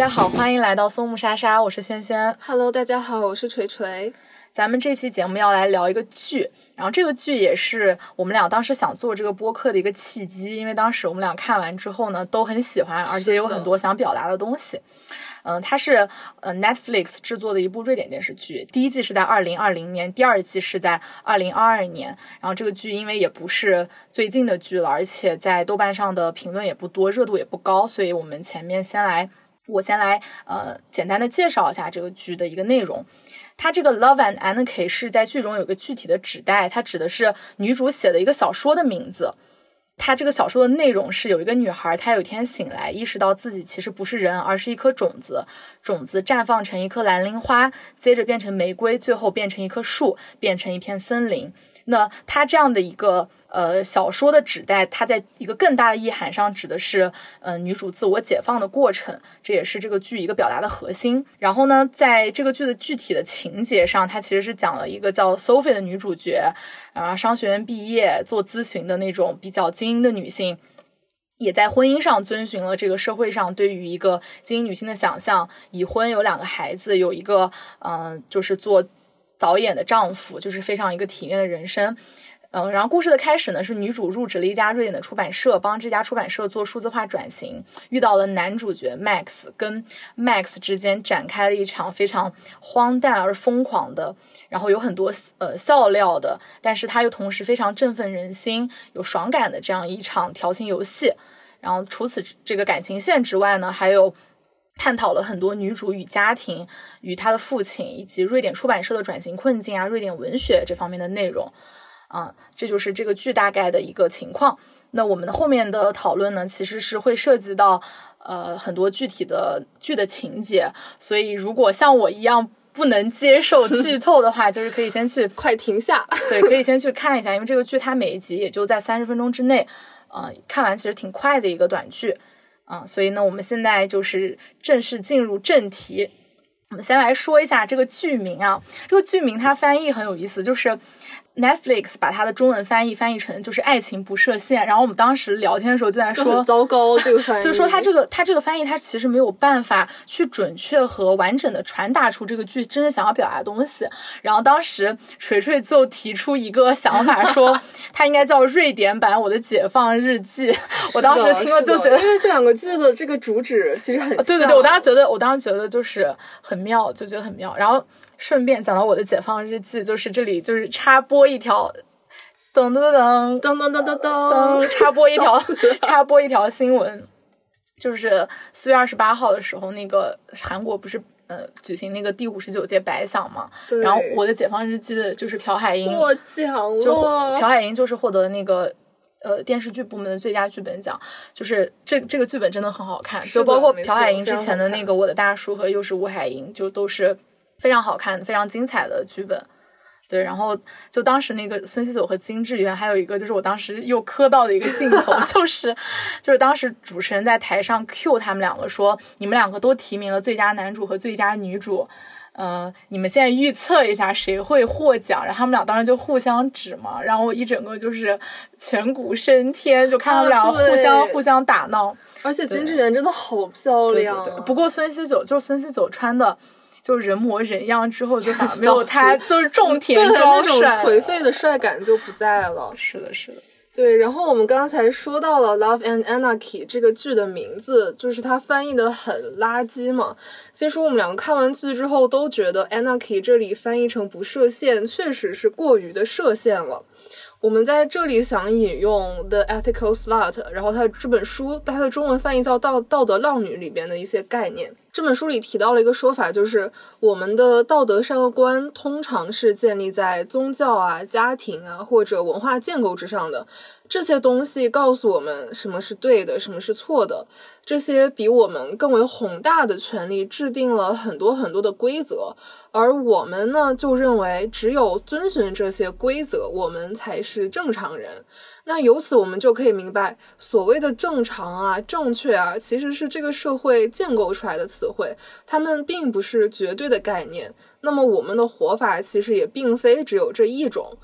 大家好，欢迎来到松木莎莎，我是萱萱。Hello，大家好，我是锤锤。咱们这期节目要来聊一个剧，然后这个剧也是我们俩当时想做这个播客的一个契机，因为当时我们俩看完之后呢，都很喜欢，而且有很多想表达的东西。嗯，它是呃 Netflix 制作的一部瑞典电视剧，第一季是在二零二零年，第二季是在二零二二年。然后这个剧因为也不是最近的剧了，而且在豆瓣上的评论也不多，热度也不高，所以我们前面先来，我先来呃简单的介绍一下这个剧的一个内容。它这个 Love and Anarchy 是在剧中有个具体的指代，它指的是女主写的一个小说的名字。它这个小说的内容是有一个女孩，她有一天醒来，意识到自己其实不是人，而是一颗种子。种子绽放成一颗蓝铃花，接着变成玫瑰，最后变成一棵树，变成一片森林。那它这样的一个呃小说的指代，它在一个更大的意涵上指的是呃女主自我解放的过程，这也是这个剧一个表达的核心。然后呢，在这个剧的具体的情节上，它其实是讲了一个叫 Sophie 的女主角，啊，商学院毕业做咨询的那种比较精英的女性。也在婚姻上遵循了这个社会上对于一个精英女性的想象，已婚有两个孩子，有一个嗯、就是做导演的丈夫，就是非常一个体面的人生。嗯，然后故事的开始呢，是女主入职了一家瑞典的出版社，帮这家出版社做数字化转型，遇到了男主角 Max，跟 Max 之间展开了一场非常荒诞而疯狂的，然后有很多呃笑料的，但是他又同时非常振奋人心、有爽感的这样一场调情游戏。然后除此这个感情线之外呢，还有探讨了很多女主与家庭、与她的父亲以及瑞典出版社的转型困境啊、瑞典文学这方面的内容。啊，这就是这个剧大概的一个情况。那我们的后面的讨论呢，其实是会涉及到呃很多具体的剧的情节，所以如果像我一样不能接受 剧透的话，就是可以先去快停下，对，可以先去看一下，因为这个剧它每一集也就在三十分钟之内，呃，看完其实挺快的一个短剧，啊、所以呢，我们现在就是正式进入正题。我们先来说一下这个剧名啊，这个剧名它翻译很有意思，就是 Netflix 把它的中文翻译翻译成就是爱情不设限。然后我们当时聊天的时候就在说，糟糕这个翻译，就是说它这个它这个翻译它其实没有办法去准确和完整的传达出这个剧真正想要表达的东西。然后当时锤锤就提出一个想法，说 它应该叫瑞典版《我的解放日记》。我当时听了就觉得，因为这两个剧的这个主旨其实很，对对对，我当时觉得，我当时觉得就是很妙，就觉得很妙。然后顺便讲到我的解放日记，就是这里就是插播一条，噔噔噔噔噔噔噔噔，插播一条插播一条新闻，就是四月二十八号的时候，那个韩国不是呃举行那个第五十九届百想嘛，然后我的解放日记的就是朴海英获奖了，就朴海英就是获得那个。呃，电视剧部门的最佳剧本奖，就是这这个剧本真的很好看，就包括朴海英之前的那个《我的大叔》和又是吴海英，就都是非常好看、非常精彩的剧本。对，然后就当时那个孙熙九和金智媛，还有一个就是我当时又磕到的一个镜头，就是就是当时主持人在台上 cue 他们两个说，你们两个都提名了最佳男主和最佳女主。呃，你们现在预测一下谁会获奖？然后他们俩当时就互相指嘛，然后我一整个就是颧骨升天，就看他们俩互相、啊、互相打闹。而且金智媛真的好漂亮、啊对对对。不过孙熙九就是孙熙九穿的，就是人模人样之后，就反而没有 他就是种田高帅，那种颓废的帅感就不在了。是的，是的。对，然后我们刚才说到了《Love and Anarchy》这个剧的名字，就是它翻译的很垃圾嘛。其实我们两个看完剧之后都觉得 “anarchy” 这里翻译成不设限，确实是过于的设限了。我们在这里想引用《The Ethical Slut》，然后它这本书它的中文翻译叫《道道德浪女》里边的一些概念。这本书里提到了一个说法，就是我们的道德善恶观通常是建立在宗教啊、家庭啊或者文化建构之上的。这些东西告诉我们什么是对的，什么是错的。这些比我们更为宏大的权利制定了很多很多的规则，而我们呢，就认为只有遵循这些规则，我们才是正常人。那由此我们就可以明白，所谓的正常啊、正确啊，其实是这个社会建构出来的词汇，它们并不是绝对的概念。那么我们的活法其实也并非只有这一种。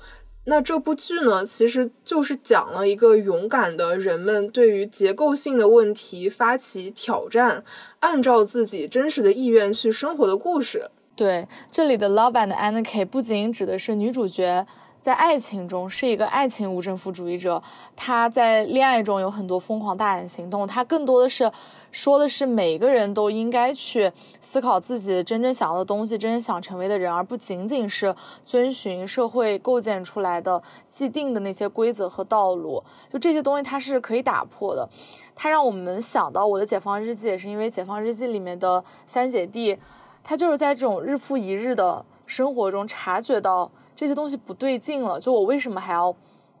那这部剧呢，其实就是讲了一个勇敢的人们对于结构性的问题发起挑战，按照自己真实的意愿去生活的故事。对，这里的 Love and Anarchy 不仅指的是女主角。在爱情中是一个爱情无政府主义者，他在恋爱中有很多疯狂大胆行动，他更多的是说的是每个人都应该去思考自己真正想要的东西，真正想成为的人，而不仅仅是遵循社会构建出来的既定的那些规则和道路。就这些东西，它是可以打破的。它让我们想到我的解放日记，也是因为解放日记里面的三姐弟，他就是在这种日复一日的生活中察觉到。这些东西不对劲了，就我为什么还要？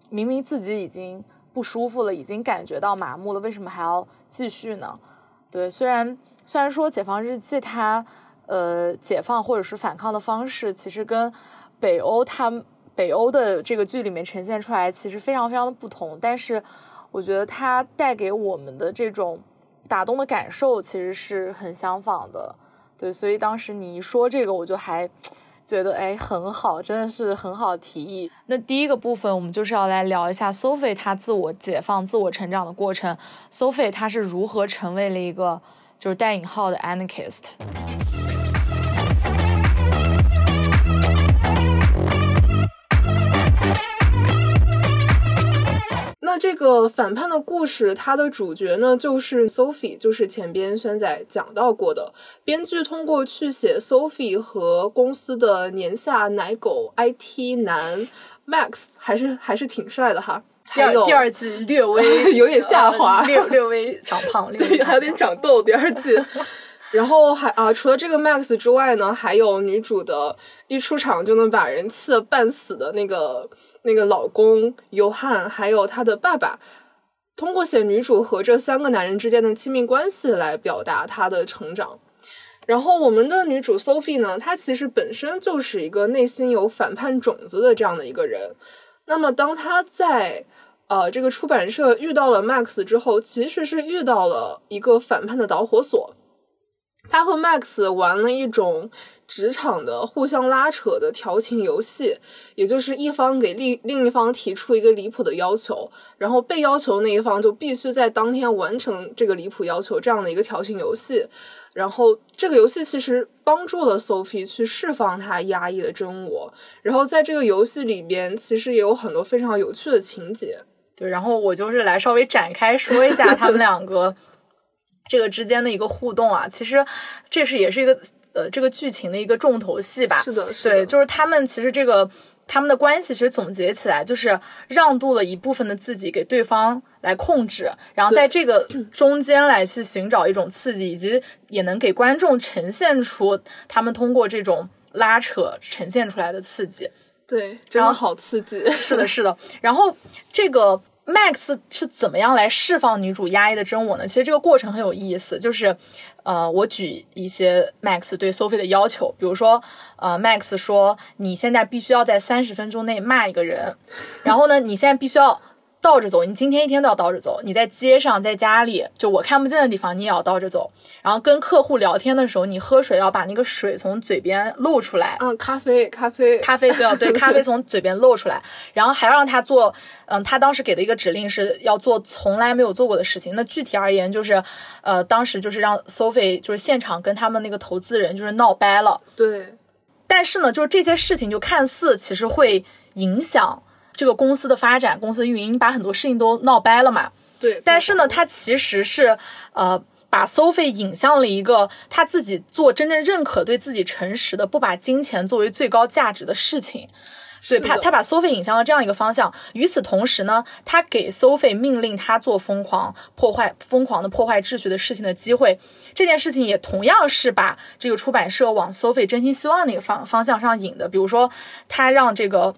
明明自己已经不舒服了，已经感觉到麻木了，为什么还要继续呢？对，虽然虽然说《解放日记》它呃解放或者是反抗的方式，其实跟北欧它北欧的这个剧里面呈现出来其实非常非常的不同，但是我觉得它带给我们的这种打动的感受其实是很相仿的。对，所以当时你一说这个，我就还。觉得哎很好，真的是很好提议。那第一个部分，我们就是要来聊一下 Sophie 她自我解放、自我成长的过程。Sophie 她是如何成为了一个就是带引号的 anarchist。那这个反叛的故事，它的主角呢，就是 Sophie，就是前边轩仔讲到过的编剧，通过去写 Sophie 和公司的年下奶狗 IT 男 Max，还是还是挺帅的哈。第二第二季略微 有点下滑，略略微长胖，对，还有点长痘。第二季。然后还啊，除了这个 Max 之外呢，还有女主的一出场就能把人气得半死的那个那个老公尤汉，还有他的爸爸，通过写女主和这三个男人之间的亲密关系来表达她的成长。然后我们的女主 Sophie 呢，她其实本身就是一个内心有反叛种子的这样的一个人。那么当她在呃这个出版社遇到了 Max 之后，其实是遇到了一个反叛的导火索。他和 Max 玩了一种职场的互相拉扯的调情游戏，也就是一方给另另一方提出一个离谱的要求，然后被要求那一方就必须在当天完成这个离谱要求，这样的一个调情游戏。然后这个游戏其实帮助了 Sophie 去释放她压抑的真我。然后在这个游戏里边，其实也有很多非常有趣的情节。对，然后我就是来稍微展开说一下他们两个。这个之间的一个互动啊，其实这是也是一个呃这个剧情的一个重头戏吧。是的，对，就是他们其实这个他们的关系其实总结起来就是让渡了一部分的自己给对方来控制，然后在这个 中间来去寻找一种刺激，以及也能给观众呈现出他们通过这种拉扯呈现出来的刺激。对，真的好刺激。是的，是的。然后这个。Max 是怎么样来释放女主压抑的真我呢？其实这个过程很有意思，就是，呃，我举一些 Max 对 Sophie 的要求，比如说，呃，Max 说你现在必须要在三十分钟内骂一个人，然后呢，你现在必须要。倒着走，你今天一天都要倒着走。你在街上，在家里，就我看不见的地方，你也要倒着走。然后跟客户聊天的时候，你喝水要把那个水从嘴边露出来。嗯，咖啡，咖啡，咖啡都要对，咖啡从嘴边露出来。然后还要让他做，嗯，他当时给的一个指令是要做从来没有做过的事情。那具体而言就是，呃，当时就是让 Sophie 就是现场跟他们那个投资人就是闹掰了。对。但是呢，就是这些事情就看似其实会影响。这个公司的发展，公司的运营，你把很多事情都闹掰了嘛？对。但是呢，他其实是呃，把 Sophie 引向了一个他自己做真正认可、对自己诚实的，不把金钱作为最高价值的事情。对他，他把 Sophie 引向了这样一个方向。与此同时呢，他给 Sophie 命令他做疯狂破坏、疯狂的破坏秩序的事情的机会。这件事情也同样是把这个出版社往 Sophie 真心希望那个方方向上引的。比如说，他让这个。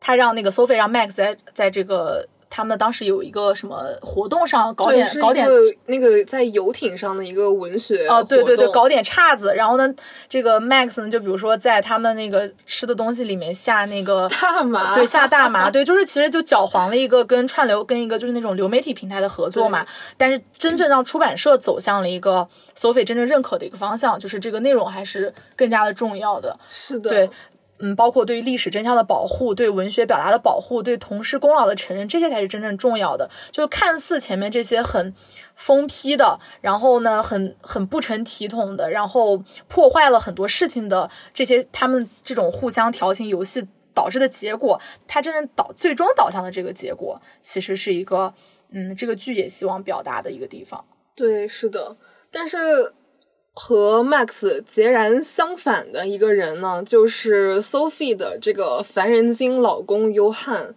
他让那个 Sophie 让 Max 在在这个他们当时有一个什么活动上搞点搞点那个在游艇上的一个文学哦对对对搞点岔子，然后呢这个 Max 呢就比如说在他们那个吃的东西里面下那个大麻对下大麻对就是其实就搅黄了一个跟串流跟一个就是那种流媒体平台的合作嘛，但是真正让出版社走向了一个 Sophie 真正认可的一个方向，就是这个内容还是更加的重要的。是的，对。嗯，包括对于历史真相的保护、对文学表达的保护、对同事功劳的承认，这些才是真正重要的。就看似前面这些很疯批的，然后呢，很很不成体统的，然后破坏了很多事情的这些，他们这种互相调情游戏导致的结果，它真正导最终导向的这个结果，其实是一个，嗯，这个剧也希望表达的一个地方。对，是的，但是。和 Max 截然相反的一个人呢，就是 Sophie 的这个烦人精老公尤汉。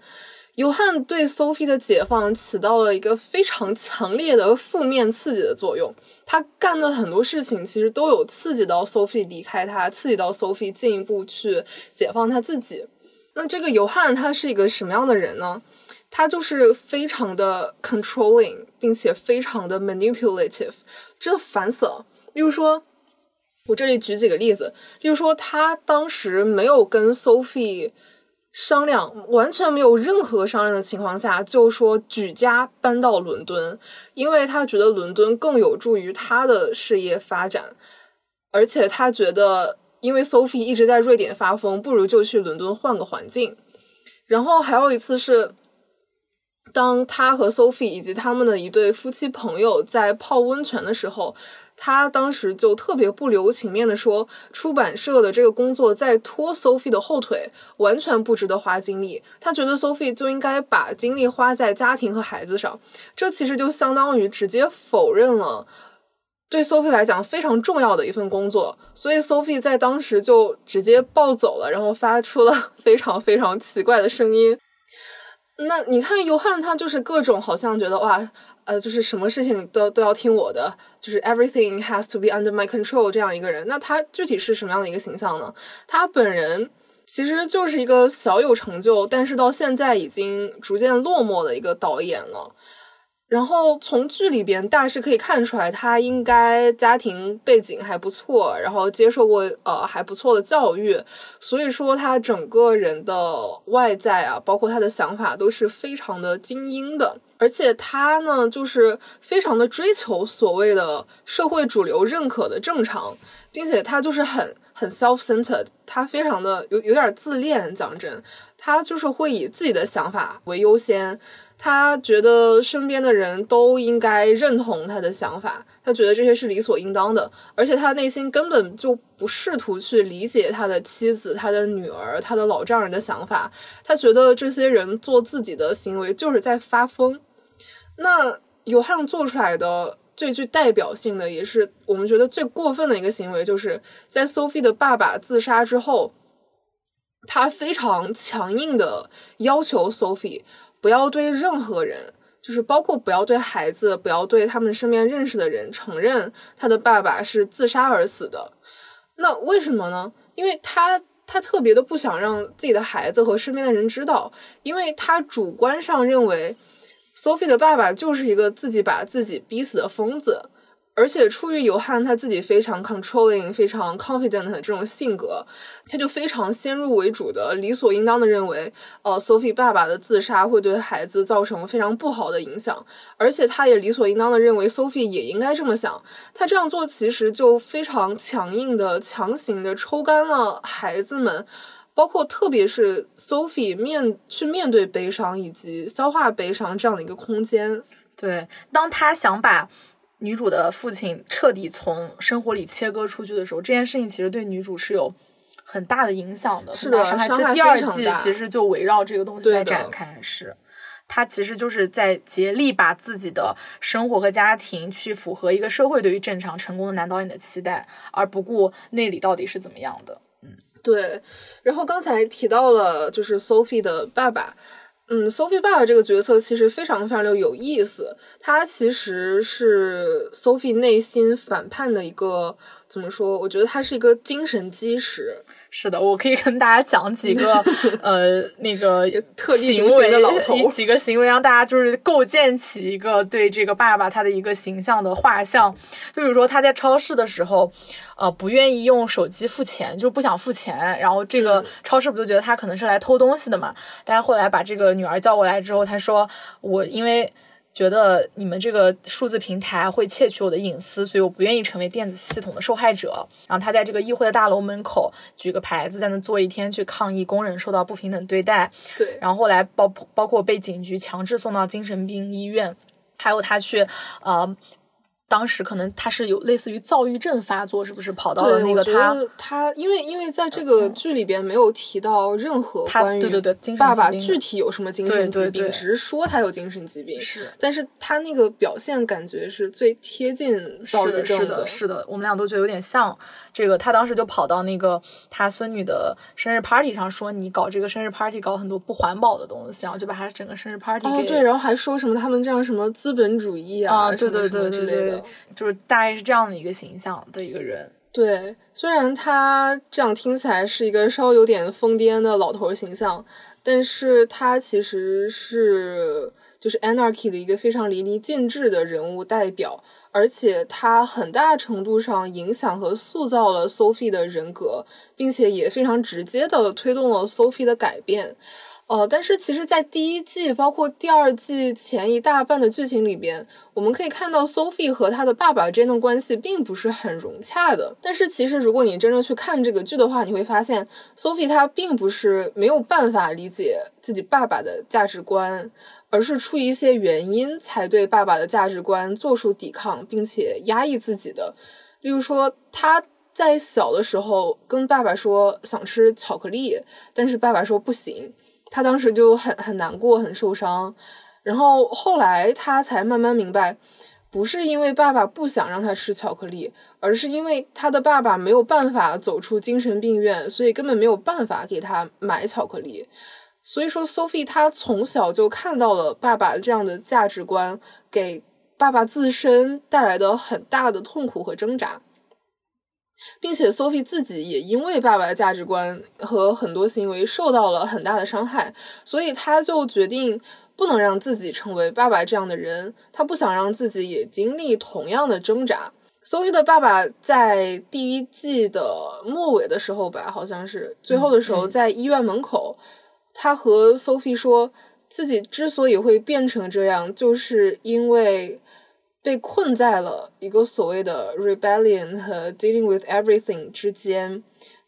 尤汉对 Sophie 的解放起到了一个非常强烈的负面刺激的作用。他干的很多事情其实都有刺激到 Sophie 离开他，刺激到 Sophie 进一步去解放他自己。那这个尤汉他是一个什么样的人呢？他就是非常的 controlling，并且非常的 manipulative，真的烦死了。例如说，我这里举几个例子。例如说，他当时没有跟 Sophie 商量，完全没有任何商量的情况下，就说举家搬到伦敦，因为他觉得伦敦更有助于他的事业发展，而且他觉得，因为 Sophie 一直在瑞典发疯，不如就去伦敦换个环境。然后还有一次是。当他和 Sophie 以及他们的一对夫妻朋友在泡温泉的时候，他当时就特别不留情面的说，出版社的这个工作在拖 Sophie 的后腿，完全不值得花精力。他觉得 Sophie 就应该把精力花在家庭和孩子上，这其实就相当于直接否认了对 Sophie 来讲非常重要的一份工作。所以 Sophie 在当时就直接暴走了，然后发出了 非常非常奇怪的声音。那你看，尤汉他就是各种好像觉得哇，呃，就是什么事情都都要听我的，就是 everything has to be under my control 这样一个人。那他具体是什么样的一个形象呢？他本人其实就是一个小有成就，但是到现在已经逐渐落寞的一个导演了。然后从剧里边大致可以看出来，他应该家庭背景还不错，然后接受过呃还不错的教育，所以说他整个人的外在啊，包括他的想法都是非常的精英的，而且他呢就是非常的追求所谓的社会主流认可的正常，并且他就是很很 self-centered，他非常的有有点自恋，讲真，他就是会以自己的想法为优先。他觉得身边的人都应该认同他的想法，他觉得这些是理所应当的，而且他内心根本就不试图去理解他的妻子、他的女儿、他的老丈人的想法。他觉得这些人做自己的行为就是在发疯。那尤汉做出来的最具代表性的，也是我们觉得最过分的一个行为，就是在 Sophie 的爸爸自杀之后，他非常强硬的要求 Sophie。不要对任何人，就是包括不要对孩子，不要对他们身边认识的人承认他的爸爸是自杀而死的。那为什么呢？因为他他特别的不想让自己的孩子和身边的人知道，因为他主观上认为，Sophie 的爸爸就是一个自己把自己逼死的疯子。而且出于尤汉他自己非常 controlling、非常 confident 的这种性格，他就非常先入为主的、理所应当的认为，呃，Sophie 爸爸的自杀会对孩子造成非常不好的影响，而且他也理所应当的认为 Sophie 也应该这么想。他这样做其实就非常强硬的、强行的抽干了孩子们，包括特别是 Sophie 面去面对悲伤以及消化悲伤这样的一个空间。对，当他想把。女主的父亲彻底从生活里切割出去的时候，这件事情其实对女主是有很大的影响的。是的，伤害。这第二季其实就围绕这个东西在展开。是，他其实就是在竭力把自己的生活和家庭去符合一个社会对于正常成功的男导演的期待，而不顾内里到底是怎么样的。对。然后刚才提到了，就是 Sophie 的爸爸。嗯，Sophie 爸爸这个角色其实非常非常的有意思，他其实是 Sophie 内心反叛的一个怎么说？我觉得他是一个精神基石。是的，我可以跟大家讲几个 呃那个特立独行的老头，几个行为让大家就是构建起一个对这个爸爸他的一个形象的画像。就比如说他在超市的时候，呃，不愿意用手机付钱，就不想付钱，然后这个超市不就觉得他可能是来偷东西的嘛？但是后来把这个女儿叫过来之后，他说我因为。觉得你们这个数字平台会窃取我的隐私，所以我不愿意成为电子系统的受害者。然后他在这个议会的大楼门口举个牌子，在那坐一天去抗议工人受到不平等对待。对，然后后来包包括被警局强制送到精神病医院，还有他去呃。当时可能他是有类似于躁郁症发作，是不是跑到了那个他他因为因为在这个剧里边没有提到任何关于对对对爸爸具体有什么精神疾病，只是说他有精神疾病，是，但是他那个表现感觉是最贴近躁郁症的，是的，我们俩都觉得有点像。这个他当时就跑到那个他孙女的生日 party 上说：“你搞这个生日 party 搞很多不环保的东西，然后就把他整个生日 party 给对，然后还说什么他们这样什么资本主义啊，对对对对对，就是大概是这样的一个形象的一个人。对，虽然他这样听起来是一个稍微有点疯癫的老头形象，但是他其实是就是 anarchy 的一个非常淋漓尽致的人物代表。”而且他很大程度上影响和塑造了 Sophie 的人格，并且也非常直接的推动了 Sophie 的改变。呃，但是其实，在第一季包括第二季前一大半的剧情里边，我们可以看到 Sophie 和他的爸爸之间的关系并不是很融洽的。但是其实，如果你真正去看这个剧的话，你会发现 Sophie 她并不是没有办法理解自己爸爸的价值观。而是出于一些原因才对爸爸的价值观做出抵抗，并且压抑自己的。例如说，他在小的时候跟爸爸说想吃巧克力，但是爸爸说不行，他当时就很很难过，很受伤。然后后来他才慢慢明白，不是因为爸爸不想让他吃巧克力，而是因为他的爸爸没有办法走出精神病院，所以根本没有办法给他买巧克力。所以说，Sophie 她从小就看到了爸爸这样的价值观给爸爸自身带来的很大的痛苦和挣扎，并且 Sophie 自己也因为爸爸的价值观和很多行为受到了很大的伤害，所以她就决定不能让自己成为爸爸这样的人，她不想让自己也经历同样的挣扎。Sophie 的爸爸在第一季的末尾的时候吧，好像是最后的时候，在医院门口。他和 Sophie 说，自己之所以会变成这样，就是因为被困在了一个所谓的 rebellion 和 dealing with everything 之间。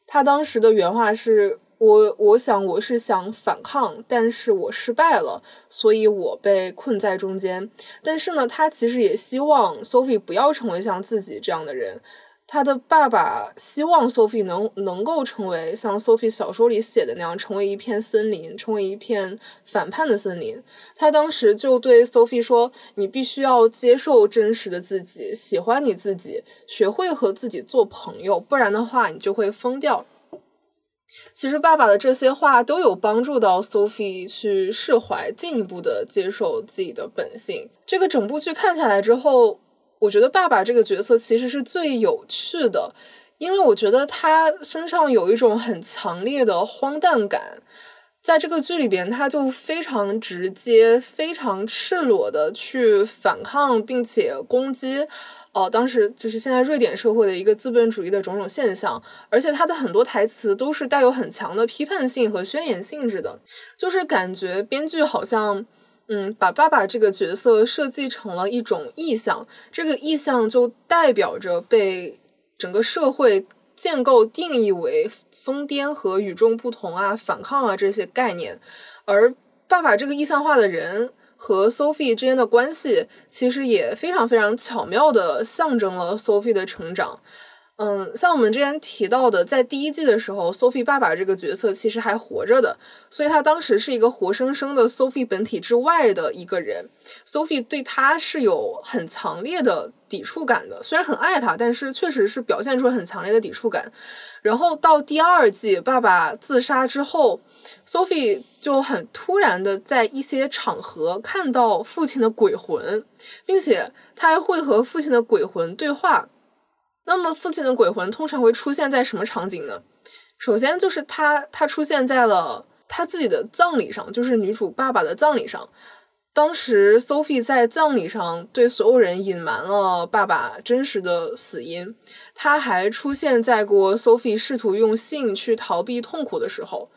他当时的原话是：“我我想我是想反抗，但是我失败了，所以我被困在中间。”但是呢，他其实也希望 Sophie 不要成为像自己这样的人。他的爸爸希望 Sophie 能能够成为像 Sophie 小说里写的那样，成为一片森林，成为一片反叛的森林。他当时就对 Sophie 说：“你必须要接受真实的自己，喜欢你自己，学会和自己做朋友，不然的话，你就会疯掉。”其实，爸爸的这些话都有帮助到 Sophie 去释怀，进一步的接受自己的本性。这个整部剧看下来之后。我觉得爸爸这个角色其实是最有趣的，因为我觉得他身上有一种很强烈的荒诞感，在这个剧里边，他就非常直接、非常赤裸的去反抗，并且攻击，哦，当时就是现在瑞典社会的一个资本主义的种种现象，而且他的很多台词都是带有很强的批判性和宣言性质的，就是感觉编剧好像。嗯，把爸爸这个角色设计成了一种意象，这个意象就代表着被整个社会建构定义为疯癫和与众不同啊、反抗啊这些概念，而爸爸这个意象化的人和 Sophie 之间的关系，其实也非常非常巧妙的象征了 Sophie 的成长。嗯，像我们之前提到的，在第一季的时候，Sophie 爸爸这个角色其实还活着的，所以他当时是一个活生生的 Sophie 本体之外的一个人。Sophie 对他是有很强烈的抵触感的，虽然很爱他，但是确实是表现出很强烈的抵触感。然后到第二季，爸爸自杀之后，Sophie 就很突然的在一些场合看到父亲的鬼魂，并且他还会和父亲的鬼魂对话。那么，父亲的鬼魂通常会出现在什么场景呢？首先就是他，他出现在了他自己的葬礼上，就是女主爸爸的葬礼上。当时，Sophie 在葬礼上对所有人隐瞒了爸爸真实的死因。他还出现在过 Sophie 试图用性去逃避痛苦的时候。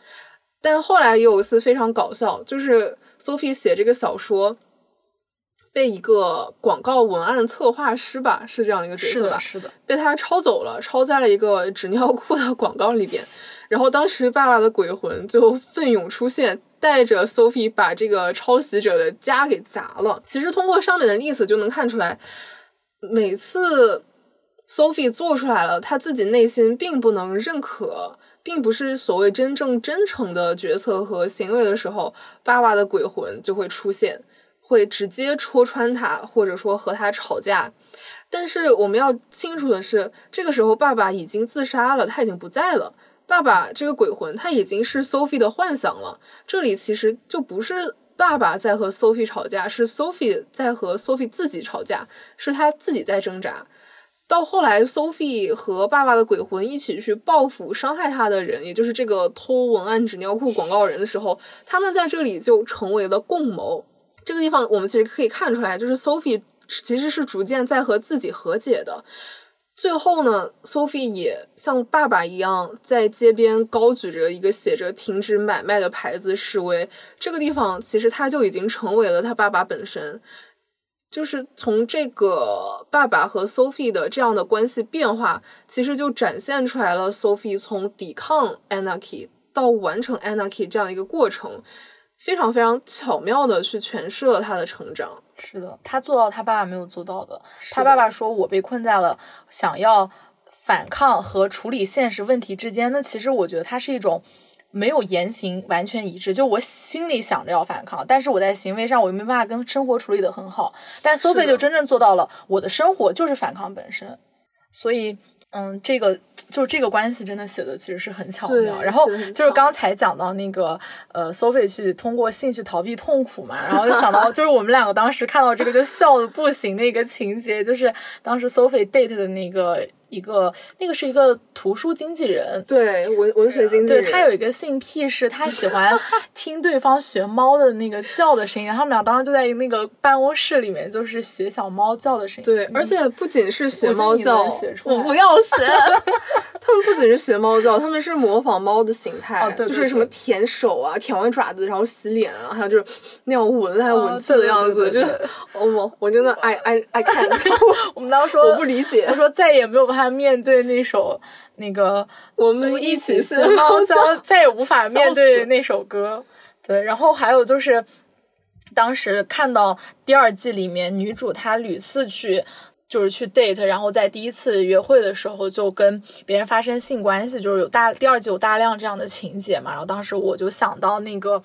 但后来也有一次非常搞笑，就是 Sophie 写这个小说。被一个广告文案策划师吧，是这样一个角色吧，是的，被他抄走了，抄在了一个纸尿裤的广告里边。然后当时爸爸的鬼魂就奋勇出现，带着 Sophie 把这个抄袭者的家给砸了。其实通过上面的例子就能看出来，每次 Sophie 做出来了，他自己内心并不能认可，并不是所谓真正真诚的决策和行为的时候，爸爸的鬼魂就会出现。会直接戳穿他，或者说和他吵架。但是我们要清楚的是，这个时候爸爸已经自杀了，他已经不在了。爸爸这个鬼魂，他已经是 Sophie 的幻想了。这里其实就不是爸爸在和 Sophie 吵架，是 Sophie 在和 Sophie 自己吵架，是他自己在挣扎。到后来，Sophie 和爸爸的鬼魂一起去报复伤害他的人，也就是这个偷文案纸尿裤广告人的时候，他们在这里就成为了共谋。这个地方我们其实可以看出来，就是 Sophie 其实是逐渐在和自己和解的。最后呢，Sophie 也像爸爸一样，在街边高举着一个写着“停止买卖”的牌子示威。这个地方其实他就已经成为了他爸爸本身。就是从这个爸爸和 Sophie 的这样的关系变化，其实就展现出来了 Sophie 从抵抗 Anarchy 到完成 Anarchy 这样的一个过程。非常非常巧妙的去诠释了他的成长。是的，他做到他爸爸没有做到的。他爸爸说：“我被困在了想要反抗和处理现实问题之间。”那其实我觉得他是一种没有言行完全一致。就我心里想着要反抗，但是我在行为上我又没办法跟生活处理的很好。但 Sophie 就真正做到了，我的生活就是反抗本身。所以。嗯，这个就是这个关系真的写的其实是很巧妙。然后就是刚才讲到那个呃，Sophie 去通过性去逃避痛苦嘛，然后就想到 就是我们两个当时看到这个就笑的不行的一个情节，就是当时 Sophie date 的那个。一个那个是一个图书经纪人，对文文学经纪人，对他有一个性癖是，他喜欢 听对方学猫的那个叫的声音，他们俩当时就在那个办公室里面，就是学小猫叫的声音。对，而且不仅是学猫叫，我不要学。他们不仅是学猫叫，他们是模仿猫的形态，就是什么舔手啊，舔完爪子然后洗脸啊，还有就是那样闻来闻去的样子，就 我我真的爱爱爱看。我们当时说我不理解，他说再也没有办法面对那首那个我们一起学猫叫，再也无法面对那首歌。对，然后还有就是当时看到第二季里面女主她屡次去。就是去 date，然后在第一次约会的时候就跟别人发生性关系，就是有大第二季有大量这样的情节嘛。然后当时我就想到那个《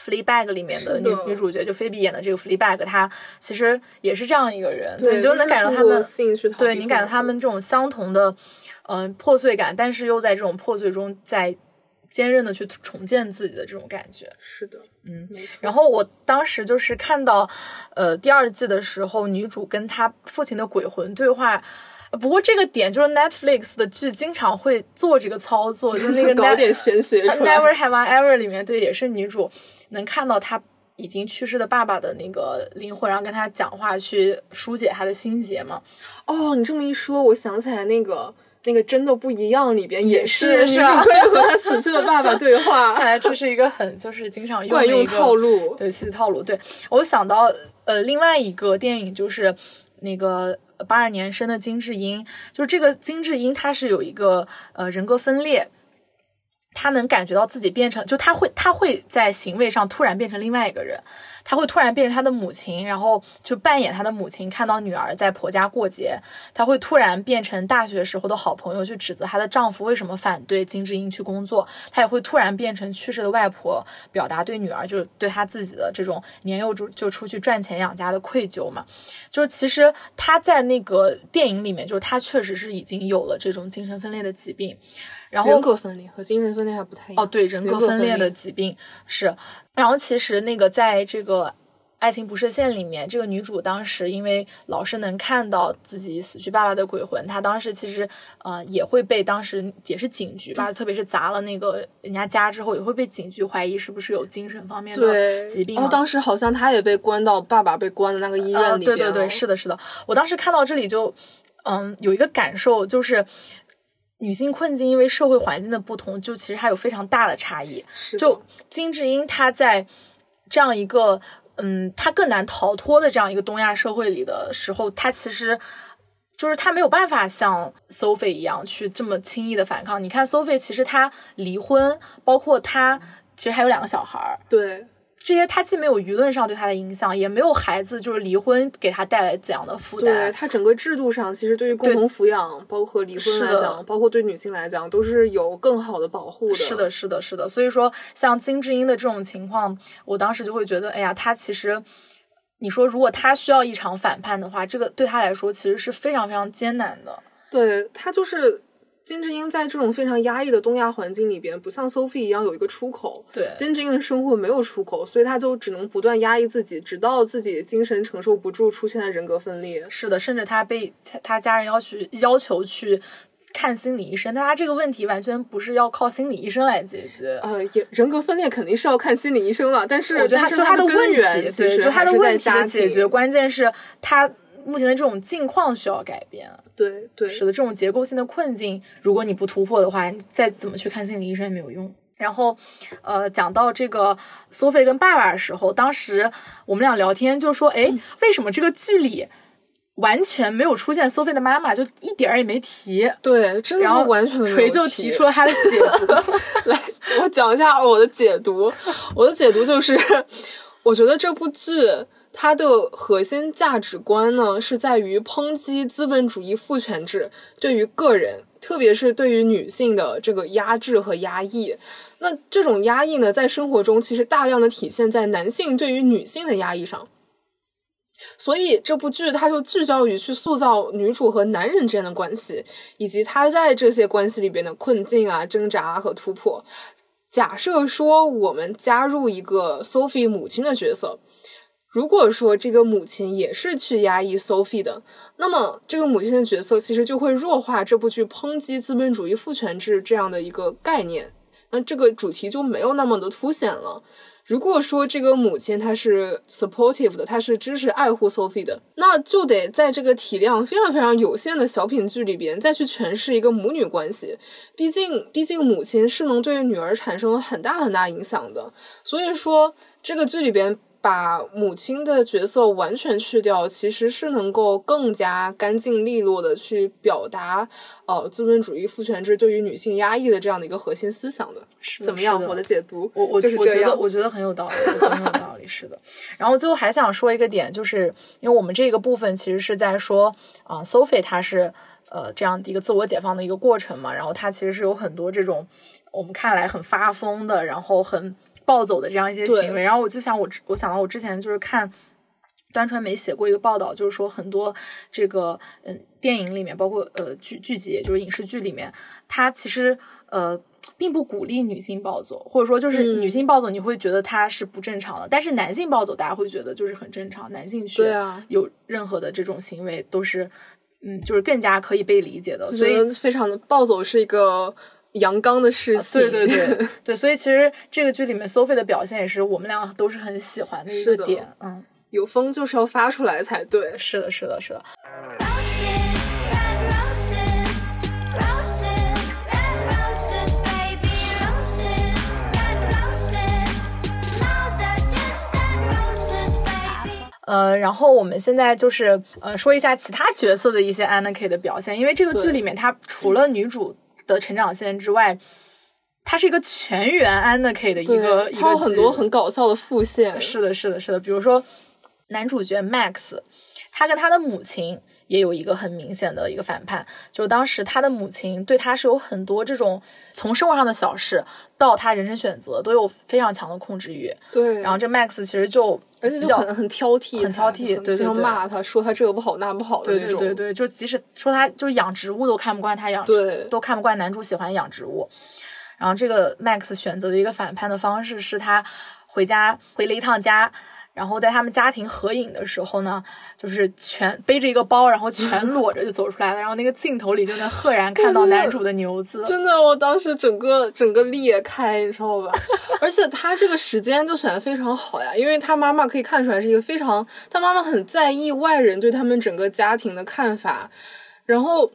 Fleabag》里面的女女主角，就菲比演的这个 Fleabag，她其实也是这样一个人，对，就能感觉他们，对你感觉他们这种相同的，嗯，破碎感，但是又在这种破碎中在。坚韧的去重建自己的这种感觉，是的，嗯，然后我当时就是看到，呃，第二季的时候，女主跟她父亲的鬼魂对话。不过这个点就是 Netflix 的剧经常会做这个操作，就那个 搞点玄学出来。Never Have I Ever 里面对，也是女主能看到她已经去世的爸爸的那个灵魂，然后跟他讲话，去疏解他的心结嘛。哦，你这么一说，我想起来那个。那个真的不一样，里边也是女主可以和他死去的爸爸对话。看来这是一个很就是经常惯用套路，对，戏套路。对我想到呃另外一个电影就是那个八二年生的金智英，就是这个金智英她是有一个呃人格分裂。他能感觉到自己变成，就他会，他会在行为上突然变成另外一个人，他会突然变成他的母亲，然后就扮演他的母亲，看到女儿在婆家过节，他会突然变成大学时候的好朋友，去指责她的丈夫为什么反对金智英去工作，他也会突然变成去世的外婆，表达对女儿就是对他自己的这种年幼就就出去赚钱养家的愧疚嘛，就是其实他在那个电影里面，就是他确实是已经有了这种精神分裂的疾病。然后人格分裂和精神分裂还不太一样哦，对，人格分裂的疾病是。然后其实那个在这个《爱情不设限》里面，这个女主当时因为老是能看到自己死去爸爸的鬼魂，她当时其实呃也会被当时也是警局吧，特别是砸了那个人家家之后，也会被警局怀疑是不是有精神方面的疾病。然后当时好像她也被关到爸爸被关的那个医院里边。对对对，是的，是的。我当时看到这里就嗯有一个感受就是。女性困境因为社会环境的不同，就其实还有非常大的差异。就金智英她在这样一个嗯，她更难逃脱的这样一个东亚社会里的时候，她其实就是她没有办法像 Sophie 一样去这么轻易的反抗。你看 Sophie，其实她离婚，包括她其实还有两个小孩儿，对。这些他既没有舆论上对他的影响，也没有孩子就是离婚给他带来怎样的负担。对他整个制度上，其实对于共同抚养，包括离婚来讲，包括对女性来讲，都是有更好的保护的。是的，是的，是的。所以说，像金智英的这种情况，我当时就会觉得，哎呀，他其实，你说如果他需要一场反叛的话，这个对他来说其实是非常非常艰难的。对他就是。金智英在这种非常压抑的东亚环境里边，不像 Sophie 一样有一个出口。对，金智英的生活没有出口，所以她就只能不断压抑自己，直到自己精神承受不住，出现了人格分裂。是的，甚至她被她家人要去要求去看心理医生，但他这个问题完全不是要靠心理医生来解决。呃，也人格分裂肯定是要看心理医生了，但是我觉得就他的根源，对，就他的问题的解决，关键是他。目前的这种境况需要改变，对对，使得，这种结构性的困境，如果你不突破的话，你再怎么去看心理医生也没有用。然后，呃，讲到这个苏菲跟爸爸的时候，当时我们俩聊天就说，哎，为什么这个剧里完全没有出现苏菲的妈妈，就一点儿也没提？对，真的完全锤就提出了他的解读。来，我讲一下我的解读，我的解读就是，我觉得这部剧。它的核心价值观呢，是在于抨击资本主义父权制对于个人，特别是对于女性的这个压制和压抑。那这种压抑呢，在生活中其实大量的体现在男性对于女性的压抑上。所以这部剧它就聚焦于去塑造女主和男人之间的关系，以及他在这些关系里边的困境啊、挣扎和突破。假设说我们加入一个 Sophie 母亲的角色。如果说这个母亲也是去压抑 Sophie 的，那么这个母亲的角色其实就会弱化这部剧抨击资本主义父权制这样的一个概念，那这个主题就没有那么的凸显了。如果说这个母亲她是 supportive 的，她是支持爱护 Sophie 的，那就得在这个体量非常非常有限的小品剧里边再去诠释一个母女关系。毕竟，毕竟母亲是能对女儿产生很大很大影响的。所以说，这个剧里边。把母亲的角色完全去掉，其实是能够更加干净利落的去表达，呃，资本主义父权制对于女性压抑的这样的一个核心思想的。怎么样？我的解读，我我就是我觉得我觉得很有道理，很有道理，是的。然后最后还想说一个点，就是因为我们这个部分其实是在说啊，Sophie 她是呃这样的一个自我解放的一个过程嘛，然后她其实是有很多这种我们看来很发疯的，然后很。暴走的这样一些行为，然后我就想，我我想到我之前就是看端传媒写过一个报道，就是说很多这个嗯电影里面，包括呃剧剧集，就是影视剧里面，它其实呃并不鼓励女性暴走，或者说就是女性暴走，你会觉得它是不正常的，但是男性暴走，大家会觉得就是很正常，男性去有任何的这种行为都是嗯就是更加可以被理解的，所以非常的暴走是一个。阳刚的事情，对对对对，所以其实这个剧里面 Sophie 的表现也是我们俩都是很喜欢的一个点，嗯，有风就是要发出来才对，是的，是的，是的。呃，然后我们现在就是呃说一下其他角色的一些 Anarchy 的表现，因为这个剧里面它除了女主。的成长线之外，它是一个全员 Anarchy 的一个一个有很多很搞笑的副线。是的，是的，是的。比如说男主角 Max，他跟他的母亲也有一个很明显的一个反叛。就是当时他的母亲对他是有很多这种从生活上的小事到他人生选择都有非常强的控制欲。对。然后这 Max 其实就而且就很很挑剔，很挑剔，对对对，骂他说他这个不好那不好的那种。对对对对，就即使说他就是养植物都看不惯他养，对，都看不惯男主喜欢养植物。然后这个 Max 选择的一个反叛的方式是他回家回了一趟家。然后在他们家庭合影的时候呢，就是全背着一个包，然后全裸着就走出来了。然后那个镜头里就能赫然看到男主的牛子。真的，我当时整个整个裂开，你知道吧？而且他这个时间就选的非常好呀，因为他妈妈可以看出来是一个非常，他妈妈很在意外人对他们整个家庭的看法。然后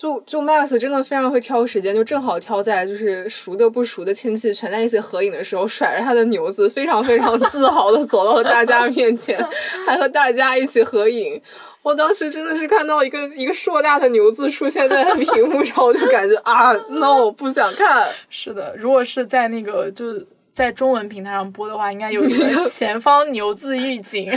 就就 Max 真的非常会挑时间，就正好挑在就是熟的不熟的亲戚全在一起合影的时候，甩着他的牛子，非常非常 自豪的走到了大家面前，还和大家一起合影。我当时真的是看到一个一个硕大的牛字出现在屏幕上，我就感觉啊，no，不想看。是的，如果是在那个就是在中文平台上播的话，应该有一个前方牛字预警。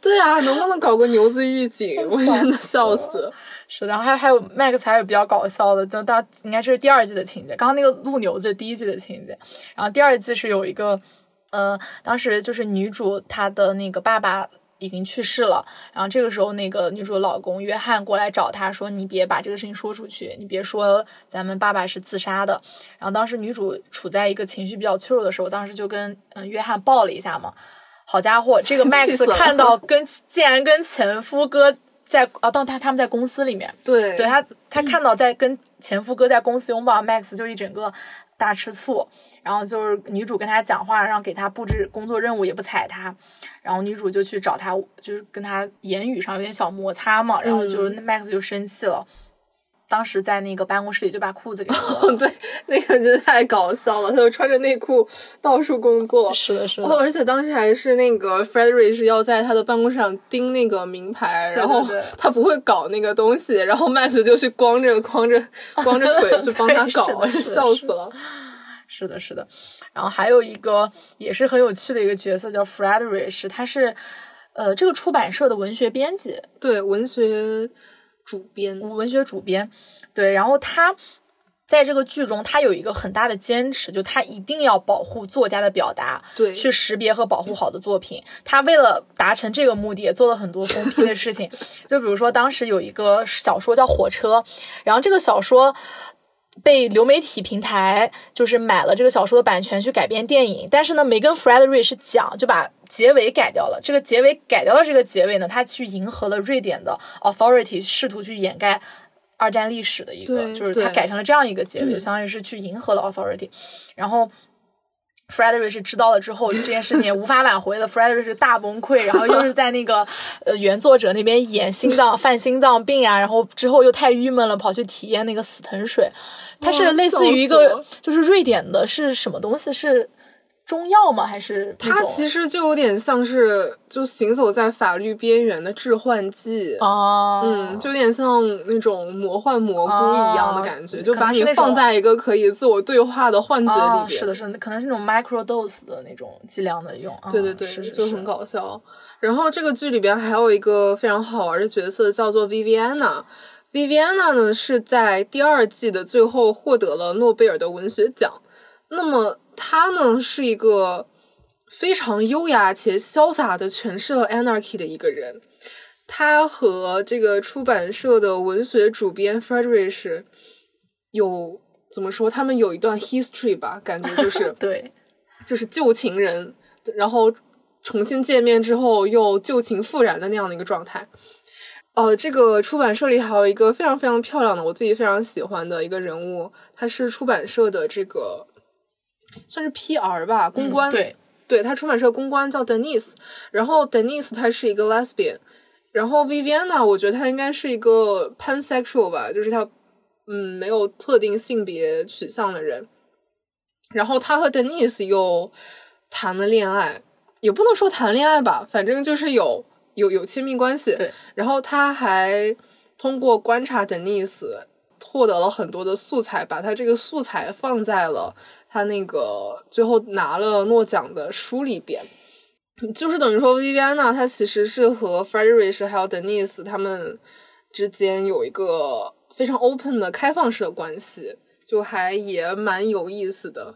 对啊，能不能搞个牛字预警？我真的笑死。是，然后还还有 Max 还有比较搞笑的，就到应该这是第二季的情节。刚刚那个鹿牛是第一季的情节，然后第二季是有一个，呃，当时就是女主她的那个爸爸已经去世了，然后这个时候那个女主的老公约翰过来找她说：“你别把这个事情说出去，你别说咱们爸爸是自杀的。”然后当时女主处在一个情绪比较脆弱的时候，当时就跟嗯约翰抱了一下嘛。好家伙，这个 Max 看到跟竟然跟前夫哥。在啊，当他他们在公司里面，对，对他他看到在跟前夫哥在公司拥抱，Max 就一整个大吃醋，然后就是女主跟他讲话，然后给他布置工作任务也不睬他，然后女主就去找他，就是跟他言语上有点小摩擦嘛，然后就是 Max 就生气了。当时在那个办公室里就把裤子给脱了，对，那个真的太搞笑了。他就穿着内裤到处工作，是的，是的。而且当时还是那个 Frederick 是要在他的办公室上钉那个名牌，然后他不会搞那个东西，然后 Max 就去光着光着 光着腿 去帮他搞，笑死了。是的，是的。然后还有一个也是很有趣的一个角色叫 Frederick，他是呃这个出版社的文学编辑，对文学。主编，文学主编，对，然后他在这个剧中，他有一个很大的坚持，就他一定要保护作家的表达，对，去识别和保护好的作品。他为了达成这个目的，也做了很多疯批的事情。就比如说，当时有一个小说叫《火车》，然后这个小说被流媒体平台就是买了这个小说的版权去改编电影，但是呢，梅根·弗莱德瑞是讲就把。结尾改掉了，这个结尾改掉了，这个结尾呢，他去迎合了瑞典的 authority，试图去掩盖二战历史的一个，就是他改成了这样一个结尾，相当于是去迎合了 authority。然后 Frederick 是知道了之后，这件事情也无法挽回的，Frederick 是大崩溃，然后又是在那个呃原作者那边演心脏犯心脏病啊，然后之后又太郁闷了，跑去体验那个死藤水，它是类似于一个就是瑞典的是什么东西是。中药吗？还是它其实就有点像是就行走在法律边缘的致幻剂哦，嗯，就有点像那种魔幻蘑菇一样的感觉，就把你放在一个可以自我对话的幻觉里边。是的，是的，可能是那种 micro dose 的那种剂量的用。对对对，就很搞笑。然后这个剧里边还有一个非常好玩的角色，叫做 Viviana。Viviana 呢是在第二季的最后获得了诺贝尔的文学奖。那么。他呢是一个非常优雅且潇洒的诠释了 anarchy 的一个人。他和这个出版社的文学主编 Frederick 有怎么说？他们有一段 history 吧，感觉就是 对，就是旧情人，然后重新见面之后又旧情复燃的那样的一个状态。呃，这个出版社里还有一个非常非常漂亮的，我自己非常喜欢的一个人物，他是出版社的这个。算是 P.R. 吧，公关。对，对他出版社公关叫 Denise，然后 Denise 她是一个 Lesbian，然后 Viviana 我觉得她应该是一个 Pansexual 吧，就是她嗯没有特定性别取向的人。然后他和 Denise 又谈了恋爱，也不能说谈恋爱吧，反正就是有有有亲密关系。对，然后他还通过观察 Denise。获得了很多的素材，把他这个素材放在了他那个最后拿了诺奖的书里边，就是等于说，Viviana 她其实是和 Frederic 还有 Denise 他们之间有一个非常 open 的开放式的关系，就还也蛮有意思的。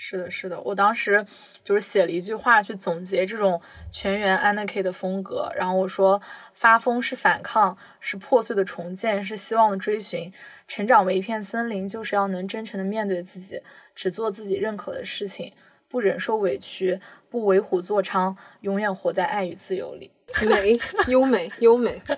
是的，是的，我当时就是写了一句话去总结这种全员 Anarchy 的风格，然后我说：发疯是反抗，是破碎的重建，是希望的追寻。成长为一片森林，就是要能真诚的面对自己，只做自己认可的事情，不忍受委屈，不为虎作伥，永远活在爱与自由里。美，优美，优美。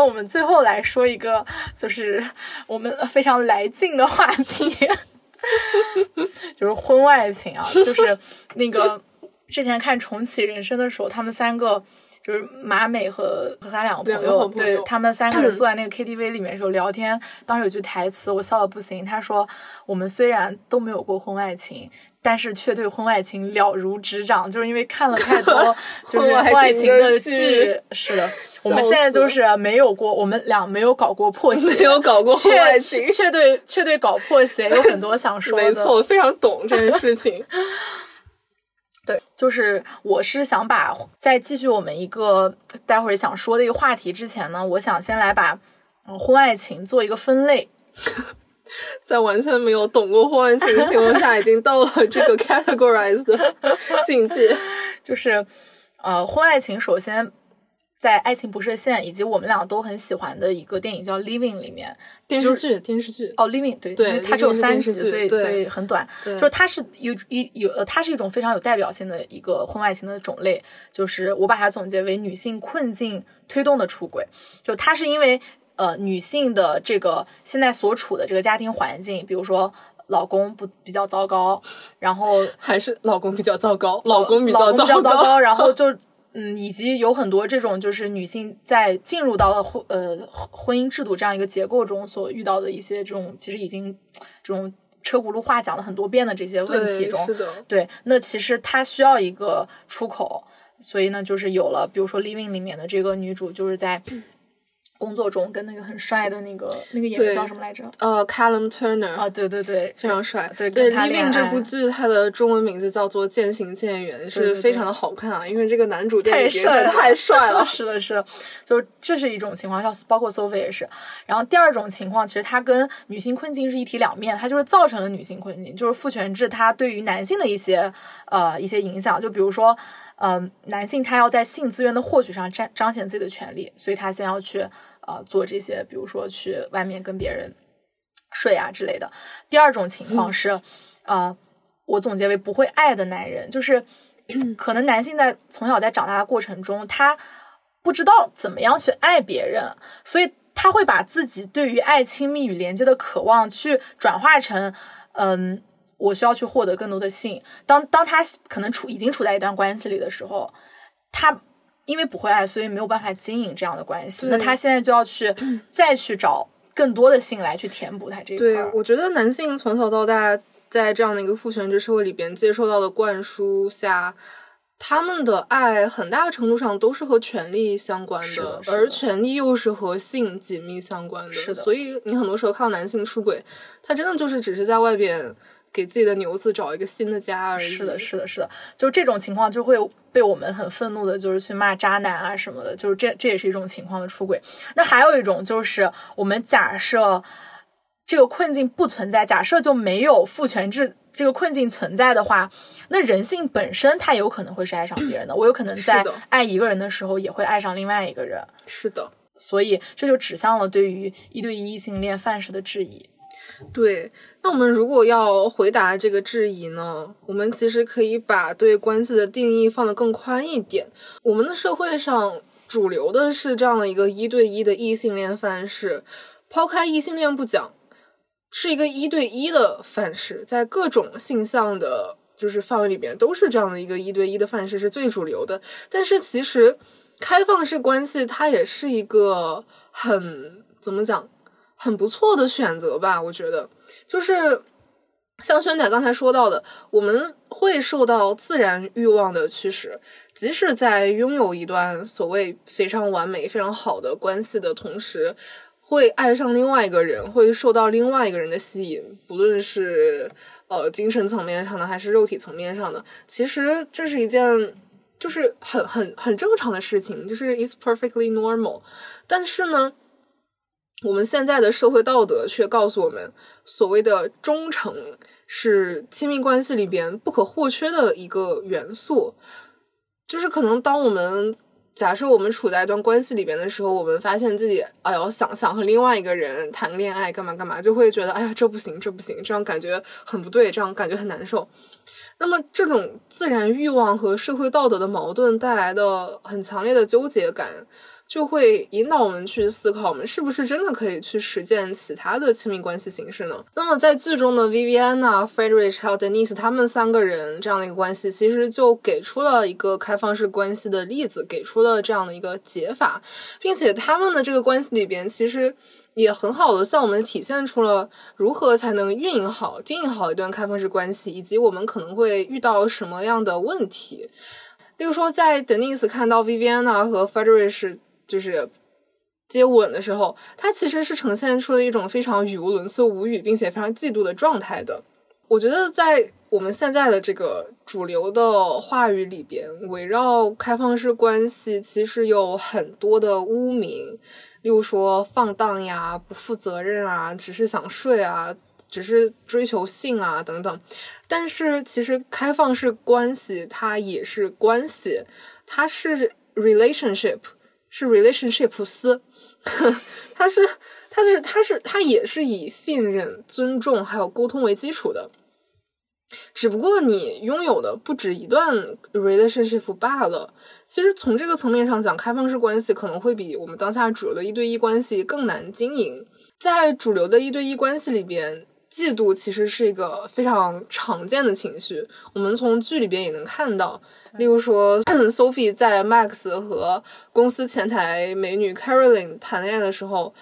那我们最后来说一个，就是我们非常来劲的话题，就是婚外情啊，就是那个之前看重启人生的时候，他们三个。就是马美和和他两个朋友，对他们三个人坐在那个 KTV 里面的时候聊天，当时有句台词我笑的不行。他说：“我们虽然都没有过婚外情，但是却对婚外情了如指掌，就是因为看了太多 就是婚外情的剧。”是的，我们现在就是没有过，我们俩没有搞过破鞋，没有搞过婚外情，却对却对搞破鞋有很多想说的。没错，我非常懂这件事情。对，就是我是想把在继续我们一个待会儿想说的一个话题之前呢，我想先来把婚外情做一个分类。在完全没有懂过婚外情的情况下，已经到了这个 categorize 的境界。就是呃，婚外情首先。在《爱情不设限》以及我们俩都很喜欢的一个电影叫《Living》里面，电视剧电视剧哦，《Living》对对，它只有三集，所以所以很短。就是它是有一有呃，它是一种非常有代表性的一个婚外情的种类，就是我把它总结为女性困境推动的出轨。就它是因为呃女性的这个现在所处的这个家庭环境，比如说老公不比较糟糕，然后 还是老公比较糟糕，老公比较糟糕，然后 就。嗯，以及有很多这种就是女性在进入到了婚呃婚姻制度这样一个结构中所遇到的一些这种其实已经这种车轱辘话讲了很多遍的这些问题中，对，那其实它需要一个出口，所以呢，就是有了比如说《Living》里面的这个女主就是在。工作中跟那个很帅的那个那个演员叫什么来着？呃，Callum Turner 啊，对对对，非常帅。对，对，《Living》这部剧它的中文名字叫做《渐行渐远》，是非常的好看啊，因为这个男主太帅太帅了。是的，是的，就这是一种情况，像包括 Sophie 也是。然后第二种情况，其实它跟女性困境是一体两面，它就是造成了女性困境，就是父权制它对于男性的一些呃一些影响，就比如说，嗯，男性他要在性资源的获取上彰彰显自己的权利，所以他先要去。啊，做这些，比如说去外面跟别人睡啊之类的。第二种情况是，呃，我总结为不会爱的男人，就是可能男性在从小在长大的过程中，他不知道怎么样去爱别人，所以他会把自己对于爱、亲密与连接的渴望去转化成，嗯，我需要去获得更多的性。当当他可能处已经处在一段关系里的时候，他。因为不会爱，所以没有办法经营这样的关系。那他现在就要去 再去找更多的性来去填补他这一块。对，我觉得男性从小到大在这样的一个父权制社会里边接受到的灌输下，他们的爱很大程度上都是和权力相关的，而权力又是和性紧密相关的。是的，所以你很多时候看到男性出轨，他真的就是只是在外边。给自己的牛子找一个新的家而已。是的，是的，是的，就这种情况就会被我们很愤怒的，就是去骂渣男啊什么的，就是这这也是一种情况的出轨。那还有一种就是我们假设这个困境不存在，假设就没有父权制这个困境存在的话，那人性本身它有可能会是爱上别人的。我有可能在爱一个人的时候也会爱上另外一个人。是的，所以这就指向了对于一对一异性恋范式的质疑。对，那我们如果要回答这个质疑呢，我们其实可以把对关系的定义放得更宽一点。我们的社会上主流的是这样的一个一对一的异性恋范式，抛开异性恋不讲，是一个一对一的范式，在各种性向的，就是范围里边都是这样的一个一对一的范式是最主流的。但是其实开放式关系它也是一个很怎么讲？很不错的选择吧，我觉得，就是像轩仔刚才说到的，我们会受到自然欲望的驱使，即使在拥有一段所谓非常完美、非常好的关系的同时，会爱上另外一个人，会受到另外一个人的吸引，不论是呃精神层面上的还是肉体层面上的，其实这是一件就是很很很正常的事情，就是 it's perfectly normal，但是呢。我们现在的社会道德却告诉我们，所谓的忠诚是亲密关系里边不可或缺的一个元素。就是可能当我们假设我们处在一段关系里边的时候，我们发现自己哎呦想想和另外一个人谈恋爱干嘛干嘛，就会觉得哎呀这不行这不行，这样感觉很不对，这样感觉很难受。那么这种自然欲望和社会道德的矛盾带来的很强烈的纠结感。就会引导我们去思考，我们是不是真的可以去实践其他的亲密关系形式呢？那么在剧中的 Viviana、Frederick 还有 Denise 他们三个人这样的一个关系，其实就给出了一个开放式关系的例子，给出了这样的一个解法，并且他们的这个关系里边，其实也很好的向我们体现出了如何才能运营好、经营好一段开放式关系，以及我们可能会遇到什么样的问题。例如说，在 Denise 看到 Viviana 和 frederic 就是接吻的时候，他其实是呈现出了一种非常语无伦次、无语并且非常嫉妒的状态的。我觉得在我们现在的这个主流的话语里边，围绕开放式关系其实有很多的污名，例如说放荡呀、不负责任啊、只是想睡啊、只是追求性啊等等。但是其实开放式关系它也是关系，它是 relationship。是 relationship 丝，它是，它是，它是，它也是以信任、尊重还有沟通为基础的。只不过你拥有的不止一段 relationship 罢了。其实从这个层面上讲，开放式关系可能会比我们当下主流的一对一关系更难经营。在主流的一对一关系里边。嫉妒其实是一个非常常见的情绪，我们从剧里边也能看到。例如说，Sophie 在 Max 和公司前台美女 Caroline 谈恋爱的时候，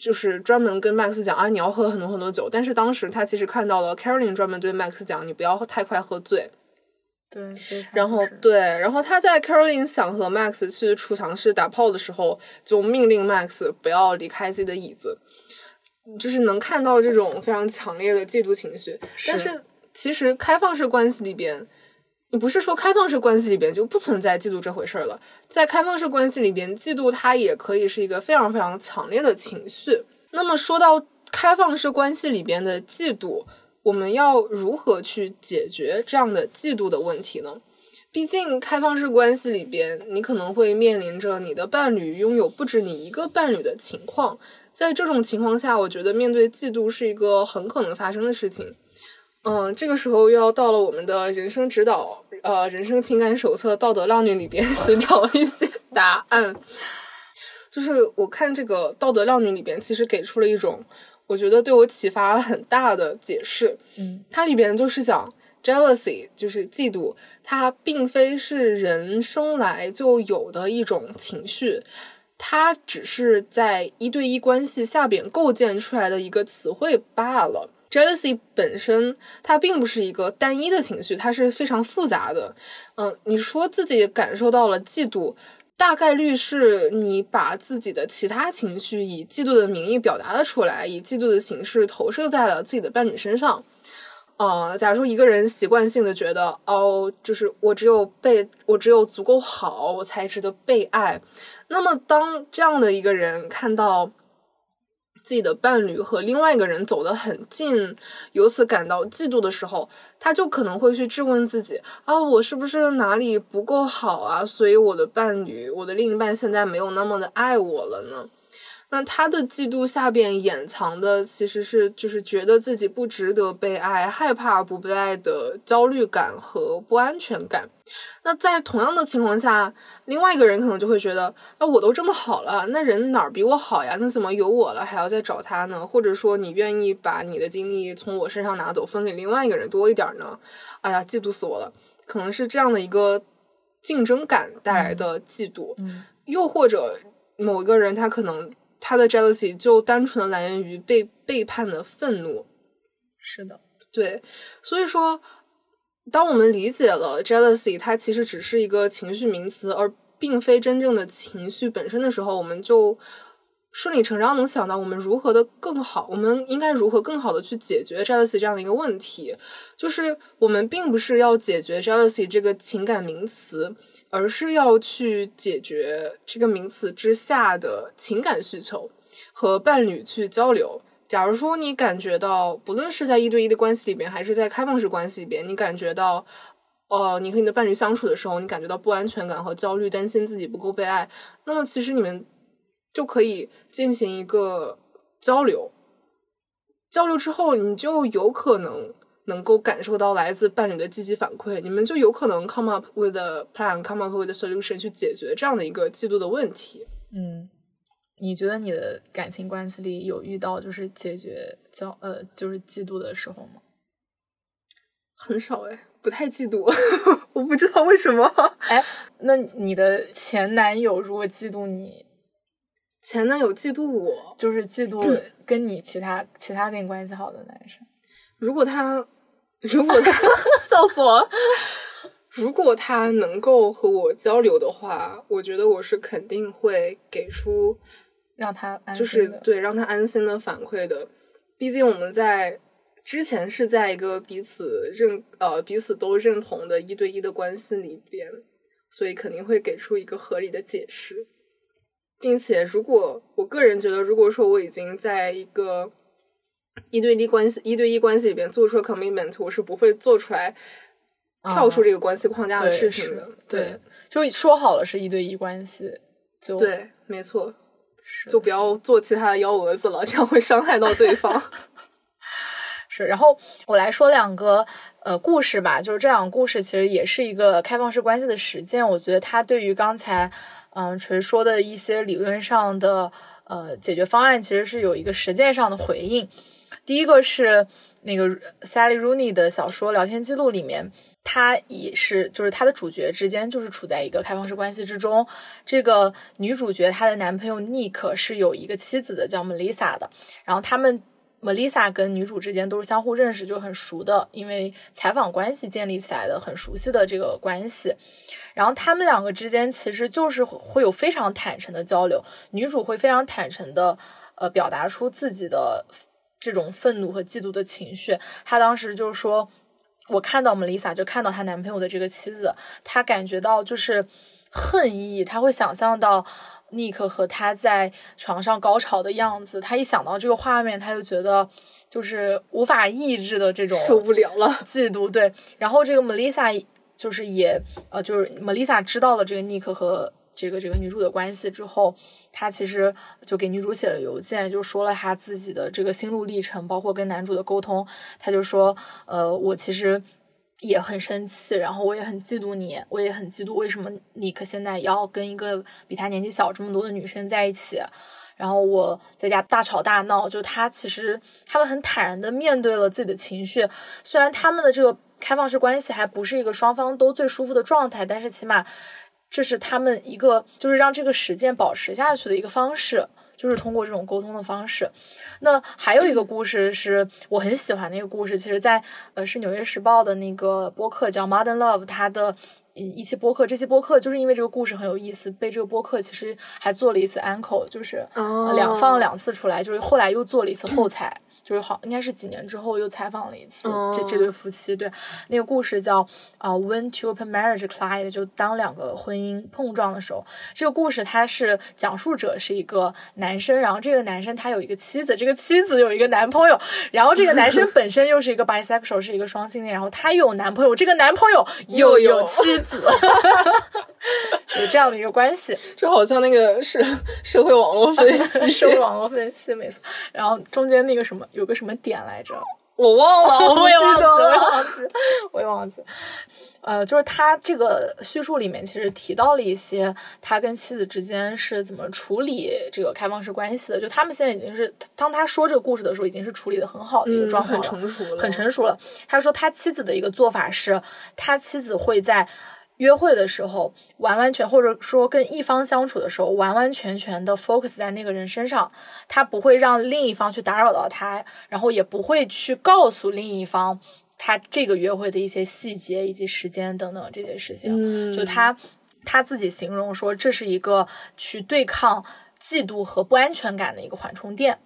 就是专门跟 Max 讲啊，你要喝很多很多酒。但是当时他其实看到了 Caroline 专门对 Max 讲，你不要太快喝醉。对，然后对，然后他在 Caroline 想和 Max 去储藏室打炮的时候，就命令 Max 不要离开自己的椅子。就是能看到这种非常强烈的嫉妒情绪，但是其实开放式关系里边，你不是说开放式关系里边就不存在嫉妒这回事儿了，在开放式关系里边，嫉妒它也可以是一个非常非常强烈的情绪。那么说到开放式关系里边的嫉妒，我们要如何去解决这样的嫉妒的问题呢？毕竟开放式关系里边，你可能会面临着你的伴侣拥有不止你一个伴侣的情况。在这种情况下，我觉得面对嫉妒是一个很可能发生的事情。嗯，这个时候又要到了我们的人生指导，呃，人生情感手册《道德浪女》里边 寻找一些答案。就是我看这个《道德浪女》里边，其实给出了一种我觉得对我启发很大的解释。嗯，它里边就是讲 jealousy，就是嫉妒，它并非是人生来就有的一种情绪。它只是在一对一关系下边构建出来的一个词汇罢了。Jealousy 本身它并不是一个单一的情绪，它是非常复杂的。嗯，你说自己感受到了嫉妒，大概率是你把自己的其他情绪以嫉妒的名义表达了出来，以嫉妒的形式投射在了自己的伴侣身上。呃，假如说一个人习惯性的觉得，哦，就是我只有被我只有足够好，我才值得被爱。那么，当这样的一个人看到自己的伴侣和另外一个人走得很近，由此感到嫉妒的时候，他就可能会去质问自己：啊，我是不是哪里不够好啊？所以我的伴侣，我的另一半现在没有那么的爱我了呢？那他的嫉妒下边掩藏的其实是就是觉得自己不值得被爱，害怕不被爱的焦虑感和不安全感。那在同样的情况下，另外一个人可能就会觉得，啊，我都这么好了，那人哪儿比我好呀？那怎么有我了还要再找他呢？或者说你愿意把你的精力从我身上拿走，分给另外一个人多一点呢？哎呀，嫉妒死我了！可能是这样的一个竞争感带来的嫉妒，嗯，又或者某一个人他可能。他的 jealousy 就单纯的来源于被背叛的愤怒，是的，对，所以说，当我们理解了 jealousy 它其实只是一个情绪名词，而并非真正的情绪本身的时候，我们就顺理成章能想到我们如何的更好，我们应该如何更好的去解决 jealousy 这样的一个问题，就是我们并不是要解决 jealousy 这个情感名词。而是要去解决这个名词之下的情感需求，和伴侣去交流。假如说你感觉到，不论是在一对一的关系里边，还是在开放式关系里边，你感觉到，哦，你和你的伴侣相处的时候，你感觉到不安全感和焦虑，担心自己不够被爱，那么其实你们就可以进行一个交流。交流之后，你就有可能。能够感受到来自伴侣的积极反馈，你们就有可能 come up with a plan，come up with a solution 去解决这样的一个嫉妒的问题。嗯，你觉得你的感情关系里有遇到就是解决交呃就是嫉妒的时候吗？很少哎，不太嫉妒，我不知道为什么。哎，那你的前男友如果嫉妒你，前男友嫉妒我，就是嫉妒跟你其他其他跟你关系好的男生，如果他。如果他 笑死我，如果他能够和我交流的话，我觉得我是肯定会给出让他就是对让他安心的反馈的。毕竟我们在之前是在一个彼此认呃彼此都认同的一对一的关系里边，所以肯定会给出一个合理的解释，并且如果我个人觉得，如果说我已经在一个。一对一关系，一对一关系里边做出了 commitment，我是不会做出来跳出这个关系框架的事情的。对，就说好了是一对一关系，就对，没错，就不要做其他的幺蛾子了，这样会伤害到对方。是，然后我来说两个呃故事吧，就是这两个故事其实也是一个开放式关系的实践。我觉得它对于刚才嗯锤说的一些理论上的呃解决方案，其实是有一个实践上的回应。第一个是那个 Sally Rooney 的小说聊天记录里面，他也是就是他的主角之间就是处在一个开放式关系之中。这个女主角她的男朋友 Nick 是有一个妻子的，叫 Melissa 的。然后他们 Melissa 跟女主之间都是相互认识，就很熟的，因为采访关系建立起来的很熟悉的这个关系。然后他们两个之间其实就是会有非常坦诚的交流，女主会非常坦诚的呃表达出自己的。这种愤怒和嫉妒的情绪，她当时就是说：“我看到 Melissa，就看到她男朋友的这个妻子，她感觉到就是恨意，她会想象到 Nick 和他在床上高潮的样子，他一想到这个画面，他就觉得就是无法抑制的这种受不了了 嫉妒。对，然后这个 Melissa 就是也呃，就是 Melissa 知道了这个 Nick 和。”这个这个女主的关系之后，他其实就给女主写了邮件，就说了他自己的这个心路历程，包括跟男主的沟通。他就说，呃，我其实也很生气，然后我也很嫉妒你，我也很嫉妒为什么尼克现在要跟一个比他年纪小这么多的女生在一起。然后我在家大吵大闹，就他其实他们很坦然的面对了自己的情绪，虽然他们的这个开放式关系还不是一个双方都最舒服的状态，但是起码。这是他们一个，就是让这个实践保持下去的一个方式，就是通过这种沟通的方式。那还有一个故事是我很喜欢的一个故事，其实，在呃是《纽约时报》的那个播客叫 Modern Love，它的一期播客，这期播客就是因为这个故事很有意思，被这个播客其实还做了一次 uncle，就是两放了两次出来，就是后来又做了一次后 采。就是好，应该是几年之后又采访了一次这这对夫妻。对，那个故事叫啊，When two open marriage collide，就当两个婚姻碰撞的时候。这个故事它是讲述者是一个男生，然后这个男生他有一个妻子，这个妻子有一个男朋友，然后这个男生 本身又是一个 bisexual，是一个双性恋，然后他有男朋友，这个男朋友又有妻子，有这样的一个关系。这好像那个是社会网络分析，社会网络分析没错。然后中间那个什么。有个什么点来着？我忘了，我也忘记，我也忘记，我也忘记。呃，就是他这个叙述里面其实提到了一些他跟妻子之间是怎么处理这个开放式关系的。就他们现在已经是当他说这个故事的时候，已经是处理的很好的一个状况了，很成熟了，很成熟了。他说他妻子的一个做法是，他妻子会在。约会的时候，完完全或者说跟一方相处的时候，完完全全的 focus 在那个人身上，他不会让另一方去打扰到他，然后也不会去告诉另一方他这个约会的一些细节以及时间等等这些事情。就他他自己形容说，这是一个去对抗嫉妒和不安全感的一个缓冲垫。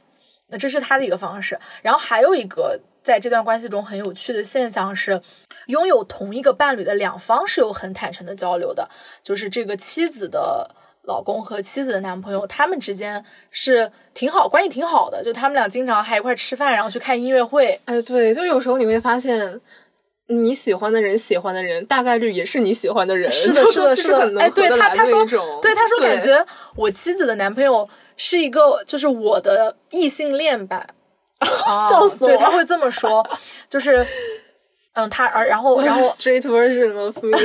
那这是他的一个方式。然后还有一个。在这段关系中很有趣的现象是，拥有同一个伴侣的两方是有很坦诚的交流的。就是这个妻子的老公和妻子的男朋友，他们之间是挺好，关系挺好的。就他们俩经常还一块吃饭，然后去看音乐会。哎，对，就有时候你会发现，你喜欢的人喜欢的人，大概率也是你喜欢的人。是的，是的，是的。哎，对他，他说，对他说，感觉我妻子的男朋友是一个，就是我的异性恋版。笑死我！对他会这么说，就是嗯，他而然后然后 straight version of me，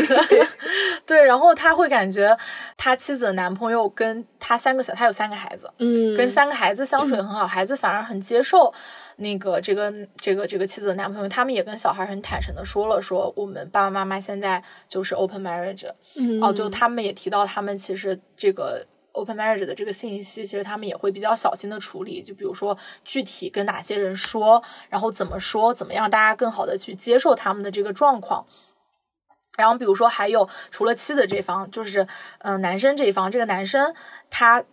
对，然后他会感觉他妻子的男朋友跟他三个小，他有三个孩子，嗯，跟三个孩子相处很好，孩子反而很接受那个这个这个这个妻子的男朋友，他们也跟小孩很坦诚的说了，说我们爸爸妈妈现在就是 open marriage，嗯哦，就他们也提到他们其实这个。Open marriage 的这个信息，其实他们也会比较小心的处理。就比如说，具体跟哪些人说，然后怎么说，怎么样大家更好的去接受他们的这个状况。然后，比如说还有除了妻子这方，就是嗯、男生这一方，这个男生他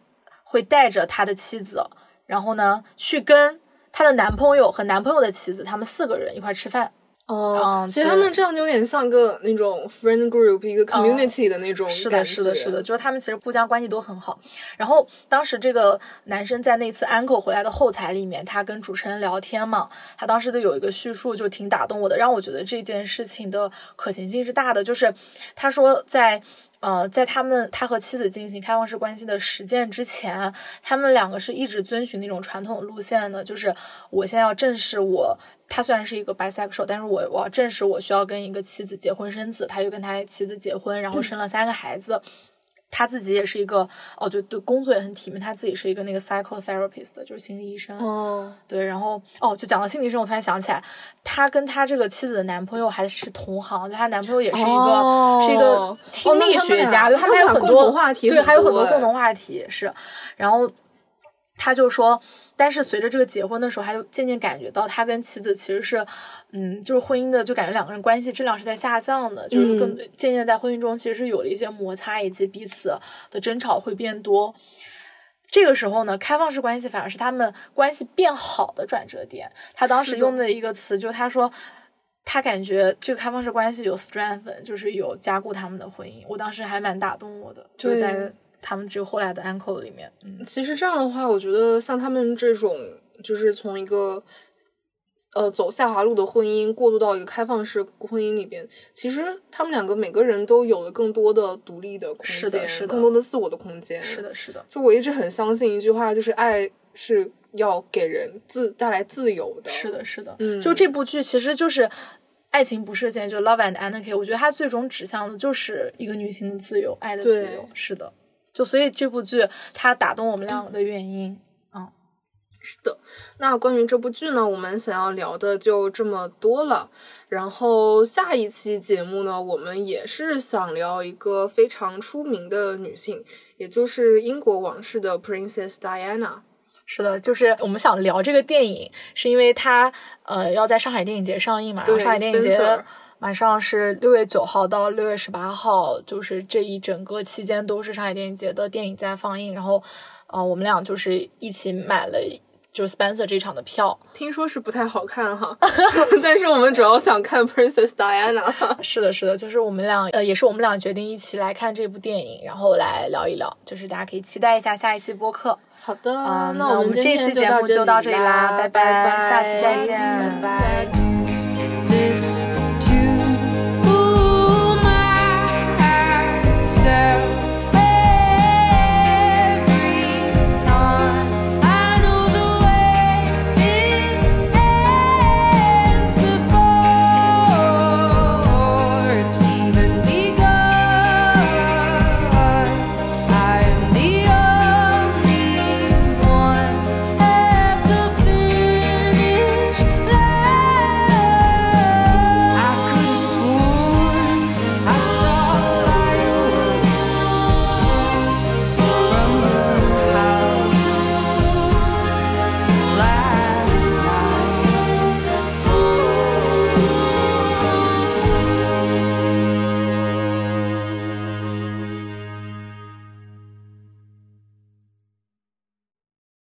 会带着他的妻子，然后呢去跟他的男朋友和男朋友的妻子，他们四个人一块吃饭。哦，嗯其实他们这样就有点像个那种 friend group，一个 community 的那种是的。是的，是的，就是他们其实互相关系都很好。然后当时这个男生在那次 uncle 回来的后台里面，他跟主持人聊天嘛，他当时的有一个叙述就挺打动我的，让我觉得这件事情的可行性是大的。就是他说在。呃，在他们他和妻子进行开放式关系的实践之前，他们两个是一直遵循那种传统路线的，就是我现在要正视我，他虽然是一个 bisexual，但是我我要正视我需要跟一个妻子结婚生子，他就跟他妻子结婚，然后生了三个孩子。他自己也是一个哦，就对，工作也很体面。他自己是一个那个 psychotherapist，就是心理医生。哦，对，然后哦，就讲到心理医生，我突然想起来，他跟他这个妻子的男朋友还是同行，就她男朋友也是一个、哦是一个哦听力学家，对他们还有很多同话题对，还有很多共同话题是。然后他就说，但是随着这个结婚的时候，他就渐渐感觉到他跟妻子其实是，嗯，就是婚姻的，就感觉两个人关系质量是在下降的，就是更嗯渐渐在婚姻中其实是有了一些摩擦，以及彼此的争吵会变多。这个时候呢，开放式关系反而是他们关系变好的转折点。他当时用的一个词，就是他说，他感觉这个开放式关系有 strengthen，就是有加固他们的婚姻。我当时还蛮打动我的，就是在他们只有后来的 uncle 里面，嗯，其实这样的话，我觉得像他们这种，就是从一个呃走下滑路的婚姻过渡到一个开放式婚姻里边，其实他们两个每个人都有了更多的独立的空间，是的是的更多的自我的空间。是的，是的，就我一直很相信一句话，就是爱是要给人自带来自由的。是的，是的。嗯就这部剧其实就是。爱情不设限，就 Love and Anarchy，我觉得它最终指向的就是一个女性的自由，爱的自由。是的，就所以这部剧它打动我们两个的原因，嗯，是的，那关于这部剧呢，我们想要聊的就这么多了。然后下一期节目呢，我们也是想聊一个非常出名的女性，也就是英国王室的 Princess Diana。是的，就是我们想聊这个电影，是因为它呃要在上海电影节上映嘛，然后对上海电影节 Spencer 马上是六月九号到六月十八号，就是这一整个期间都是上海电影节的电影在放映，然后呃我们俩就是一起买了就是 Spencer 这场的票，听说是不太好看哈，但是我们主要想看 Princess Diana。是的，是的，就是我们俩呃也是我们俩决定一起来看这部电影，然后来聊一聊，就是大家可以期待一下下一期播客。好的，嗯，那我我们这期节目就就到这里啦，拜拜拜，下期再见，拜拜。myself.